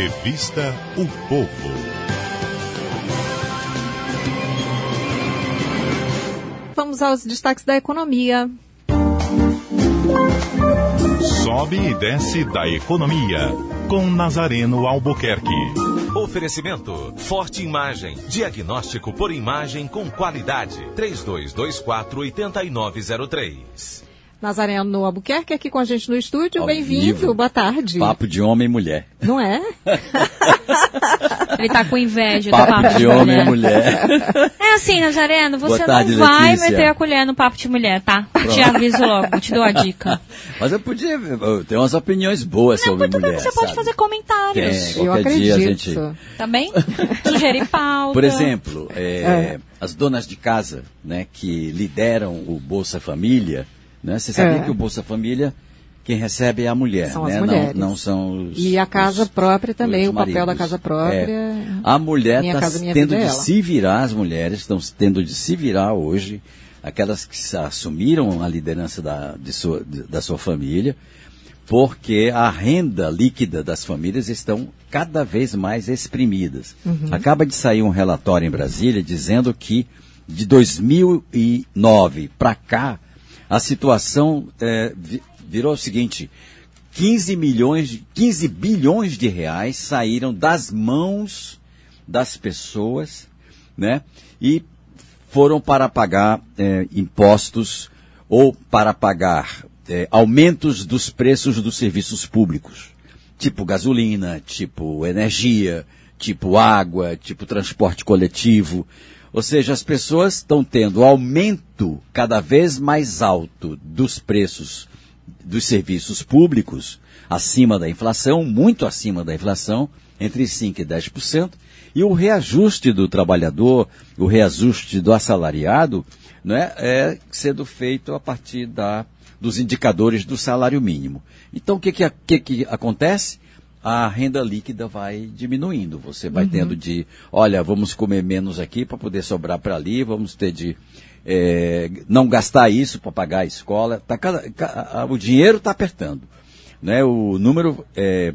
Revista O Povo. Vamos aos destaques da economia. Sobe e desce da economia. Com Nazareno Albuquerque. Oferecimento Forte Imagem. Diagnóstico por imagem com qualidade. 3224 8903. Nazareno Albuquerque aqui com a gente no estúdio. Bem-vindo, boa tarde. Papo de homem e mulher. Não é? Ele tá com inveja Papo, do papo de homem e mulher. É assim, Nazareno, você tarde, não vai Letícia. meter a colher no papo de mulher, tá? Te aviso logo, te dou a dica. Mas eu podia. Eu tenho umas opiniões boas sobre Muito bem, mulher. você pode sabe? fazer comentários. Tem, Eu qualquer dia a acredito. gente. Tá bem? Sugerir pauta. Por exemplo, é, É. as donas de casa, né, que lideram o Bolsa Família, né? Você sabia É. que o Bolsa Família quem recebe é a mulher, São as né? mulheres. Não, não são os E a casa os- própria também, o papel da casa própria. É. A mulher está tendo é de ela. se virar, as mulheres estão tendo de se virar hoje, aquelas que assumiram a liderança da, de sua, de- da sua família, porque a renda líquida das famílias estão cada vez mais exprimidas. Uhum. Acaba de sair um relatório em Brasília dizendo que de 2009 para cá, a situação vi- virou o seguinte: 15 milhões, de- 15 bilhões de reais saíram das mãos das pessoas, né? E foram para pagar eh, impostos ou para pagar eh, aumentos dos preços dos serviços públicos, tipo gasolina, tipo energia, tipo água, tipo transporte coletivo. Ou seja, as pessoas estão tendo aumento cada vez mais alto dos preços dos serviços públicos, acima da inflação, muito acima da inflação, entre 5% e 10%, e o reajuste do trabalhador, o reajuste do assalariado, né, é sendo feito a partir da, dos indicadores do salário mínimo. Então, o que, que, que, que acontece? A renda líquida vai diminuindo. Você vai tendo de, olha, vamos comer menos aqui para poder sobrar para ali, vamos ter de é, não gastar isso para pagar a escola. Tá o dinheiro está apertando. Né? O número, é,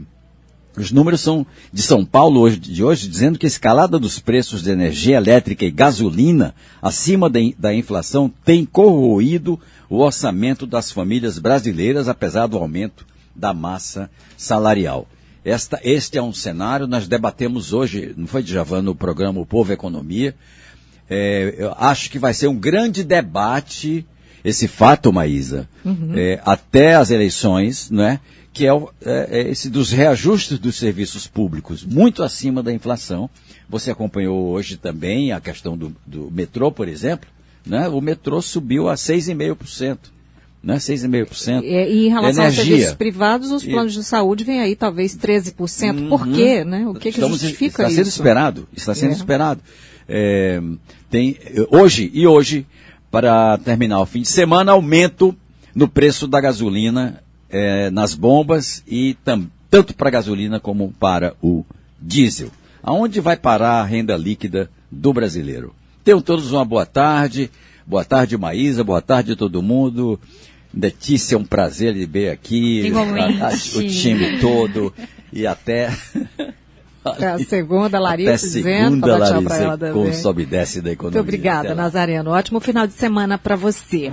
os números são de São Paulo hoje, de hoje, dizendo que a escalada dos preços de energia elétrica e gasolina acima in- da inflação tem corroído o orçamento das famílias brasileiras, apesar do aumento da massa salarial. Esta, este é um cenário, nós debatemos hoje, não foi, Djavan, no programa O Povo Economia, é, eu acho que vai ser um grande debate esse fato, Maísa, é, até as eleições, né? Que é, o- é- é esse dos reajustes dos serviços públicos, muito acima da inflação. Você acompanhou hoje também a questão do, do metrô, por exemplo, né? O metrô subiu a 6,5%, né? 6,5%. E, e em relação aos Energia. serviços privados, os E- planos de saúde vêm aí talvez 13%. Por quê? Né? O que, que Estamos- justifica está isso? sendo esperado, está sendo É. esperado. É, tem, hoje e hoje, para terminar o fim de semana, aumento no preço da gasolina é, nas bombas e tam- tanto para a gasolina como para o diesel. Aonde vai parar a renda líquida do brasileiro? Tenham todos uma boa tarde. Boa tarde, Maísa. Boa tarde, todo mundo. Letícia, é um prazer lhe ver aqui. Igualmente. A- a- o time todo. E até. É a segunda, Até Larissa dizendo, segunda, Larissa, ela com sobe e desce da economia. Muito obrigada, Até. Nazareno. Ótimo final de semana para você.